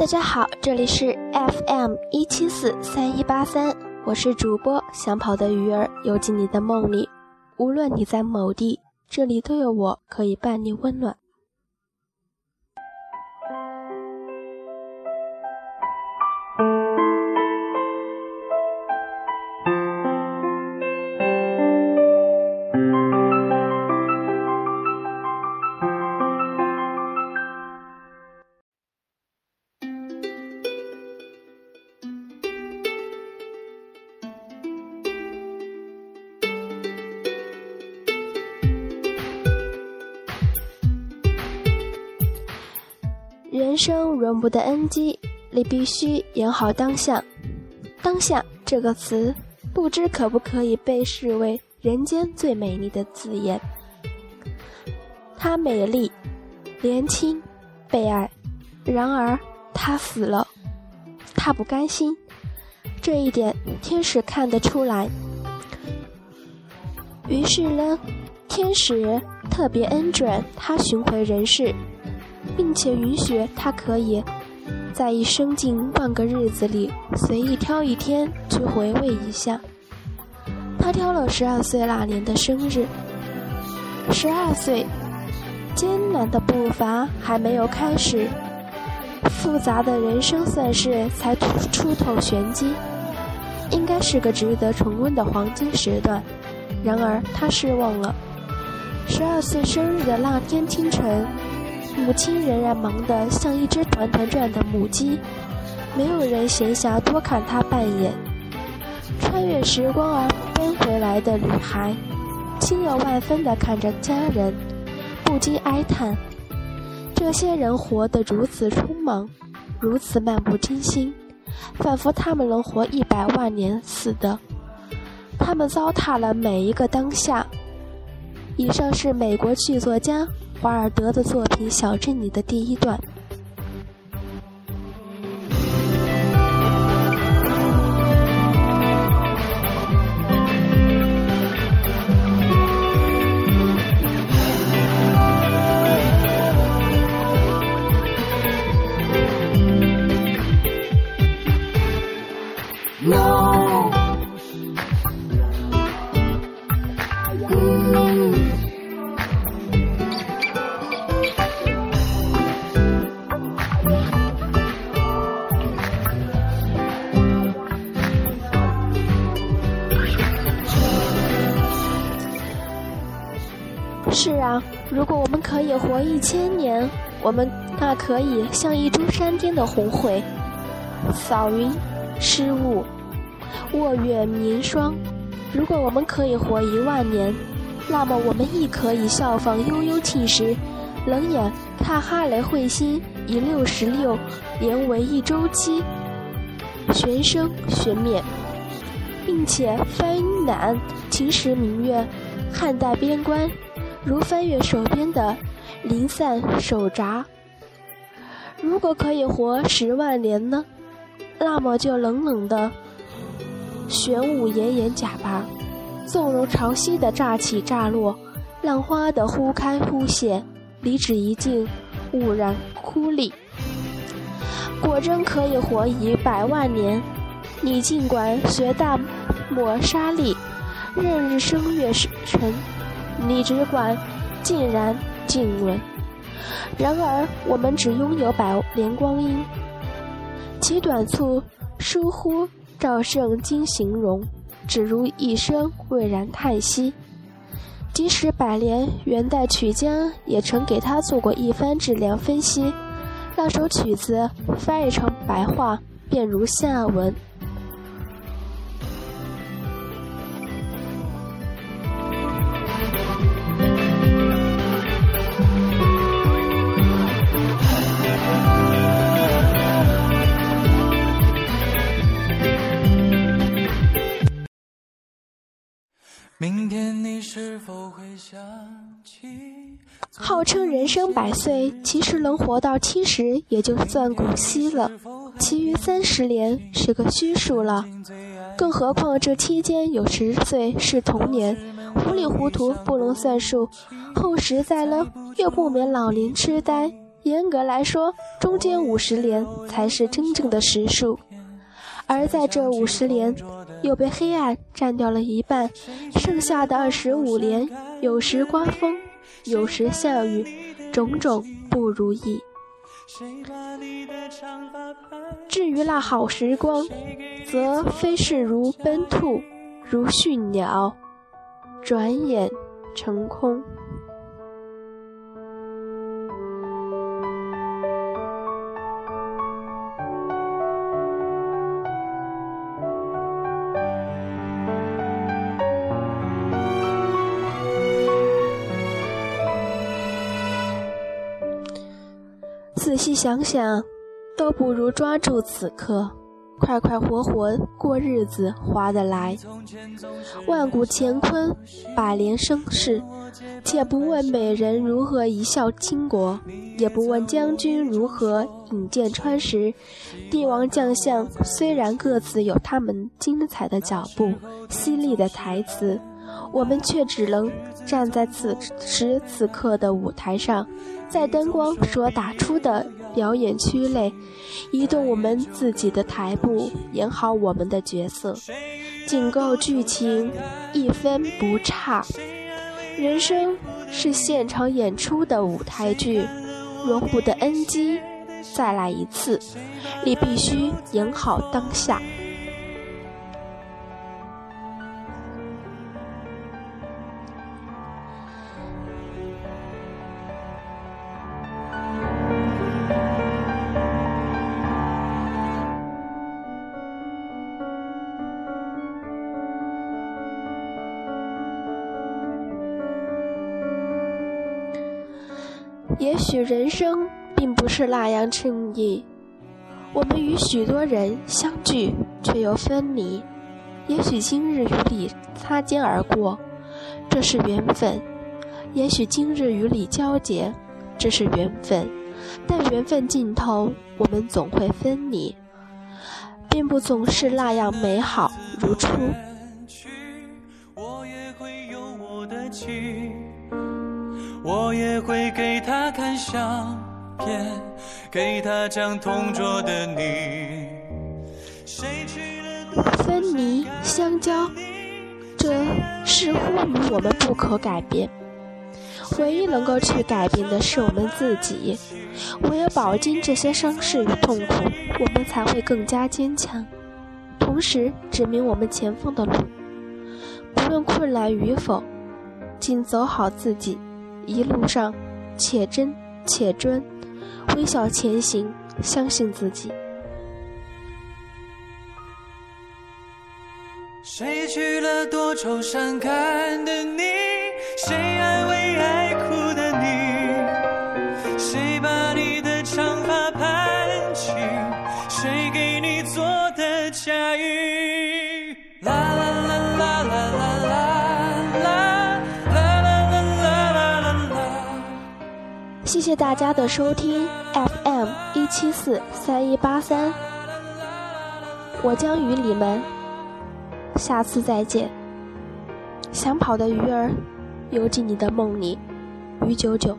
大家好，这里是 FM 一七四三一八三，我是主播想跑的鱼儿，游进你的梦里。无论你在某地，这里都有我可以伴你温暖。人生容不得 NG，你必须演好当下。当下这个词，不知可不可以被视为人间最美丽的字眼。她美丽、年轻、被爱，然而她死了，她不甘心。这一点天使看得出来。于是呢，天使特别恩准她寻回人世。并且允许他可以在一生近万个日子里随意挑一天去回味一下。他挑了十二岁那年的生日。十二岁，艰难的步伐还没有开始，复杂的人生算是才出头玄机，应该是个值得重温的黄金时段。然而他失望了。十二岁生日的那天清晨。母亲仍然忙得像一只团团转的母鸡，没有人闲暇多看她半眼。穿越时光而奔回来的女孩，心有万分地看着家人，不禁哀叹：这些人活得如此匆忙，如此漫不经心，仿佛他们能活一百万年似的。他们糟蹋了每一个当下。以上是美国剧作家。华尔德的作品《小镇里》的第一段。是啊，如果我们可以活一千年，我们那可以像一株山巅的红桧，扫云、失雾、卧月凝霜；如果我们可以活一万年，那么我们亦可以效仿悠悠庆时，冷眼看哈雷彗星以六十六年为一周期旋生旋灭，并且翻览秦时明月，汉代边关。如翻越手边的零散手札。如果可以活十万年呢？那么就冷冷的玄武炎炎甲吧，纵容潮汐的乍起乍落，浪花的忽开忽谢，离纸一尽，兀然枯立。果真可以活一百万年，你尽管学大漠沙砾，任日升月沉。你只管静然静稳，然而我们只拥有百年光阴，其短促疏忽，赵胜经形容，只如一声蔚然叹息。即使百年元代曲江也曾给他做过一番质量分析，那首曲子翻译成白话，便如下文。明天你是否会想起？号称人生百岁，其实能活到七十也就算古稀了，其余三十年是个虚数了。更何况这期间有十岁是童年，糊里糊涂不能算数，后实在呢又不免老年痴呆，严格来说，中间五十年才是真正的实数，而在这五十年，又被黑暗占掉了一半，剩下的二十五年，有时刮风，有时下雨，种种不如意。至于那好时光，则飞逝如奔兔，如驯鸟，转眼成空。仔细想想，都不如抓住此刻，快快活活过日子划得来。万古乾坤，百年盛世，且不问美人如何一笑倾国，也不问将军如何引剑穿石。帝王将相虽然各自有他们精彩的脚步、犀利的台词，我们却只能站在此时此刻的舞台上。在灯光所打出的表演区内，移动我们自己的台步，演好我们的角色，仅够剧情一分不差。人生是现场演出的舞台剧，容不得 NG，再来一次，你必须演好当下。也许人生并不是那样称意，我们与许多人相聚却又分离。也许今日与你擦肩而过，这是缘分；也许今日与你交结，这是缘分。但缘分尽头，我们总会分离，并不总是那样美好如初。我也会给他看相片，给他讲同桌的你。分离相交，这似乎与我们不可改变。唯一能够去改变的是我们自己。唯有饱经这些伤势与痛苦，我们才会更加坚强，同时指明我们前方的路。不论困难与否，尽走好自己。一路上，且真且专，微笑前行，相信自己。谁娶了多愁善感的你？谁安慰爱哭的你？谁把你的长发盘起？谁给你做的嫁衣？谢谢大家的收听 FM 一七四三一八三，我将与你们下次再见。想跑的鱼儿游进你的梦里，鱼九九。